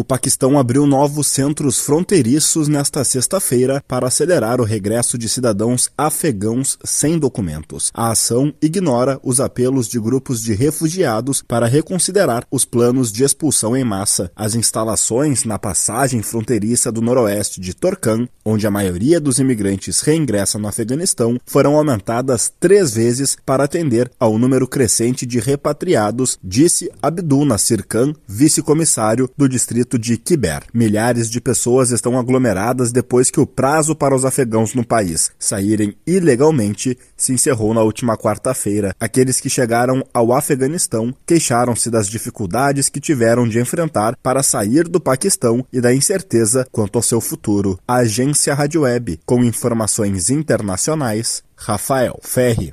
O Paquistão abriu novos centros fronteiriços nesta sexta-feira para acelerar o regresso de cidadãos afegãos sem documentos. A ação ignora os apelos de grupos de refugiados para reconsiderar os planos de expulsão em massa. As instalações na passagem fronteiriça do noroeste de Torcan, onde a maioria dos imigrantes reingressa no Afeganistão, foram aumentadas três vezes para atender ao número crescente de repatriados, disse Abdul Nasir Khan, vice-comissário do distrito de Kiber. Milhares de pessoas estão aglomeradas depois que o prazo para os afegãos no país saírem ilegalmente se encerrou na última quarta-feira. Aqueles que chegaram ao Afeganistão queixaram-se das dificuldades que tiveram de enfrentar para sair do Paquistão e da incerteza quanto ao seu futuro. A agência Rádio Web, com informações internacionais, Rafael Ferri.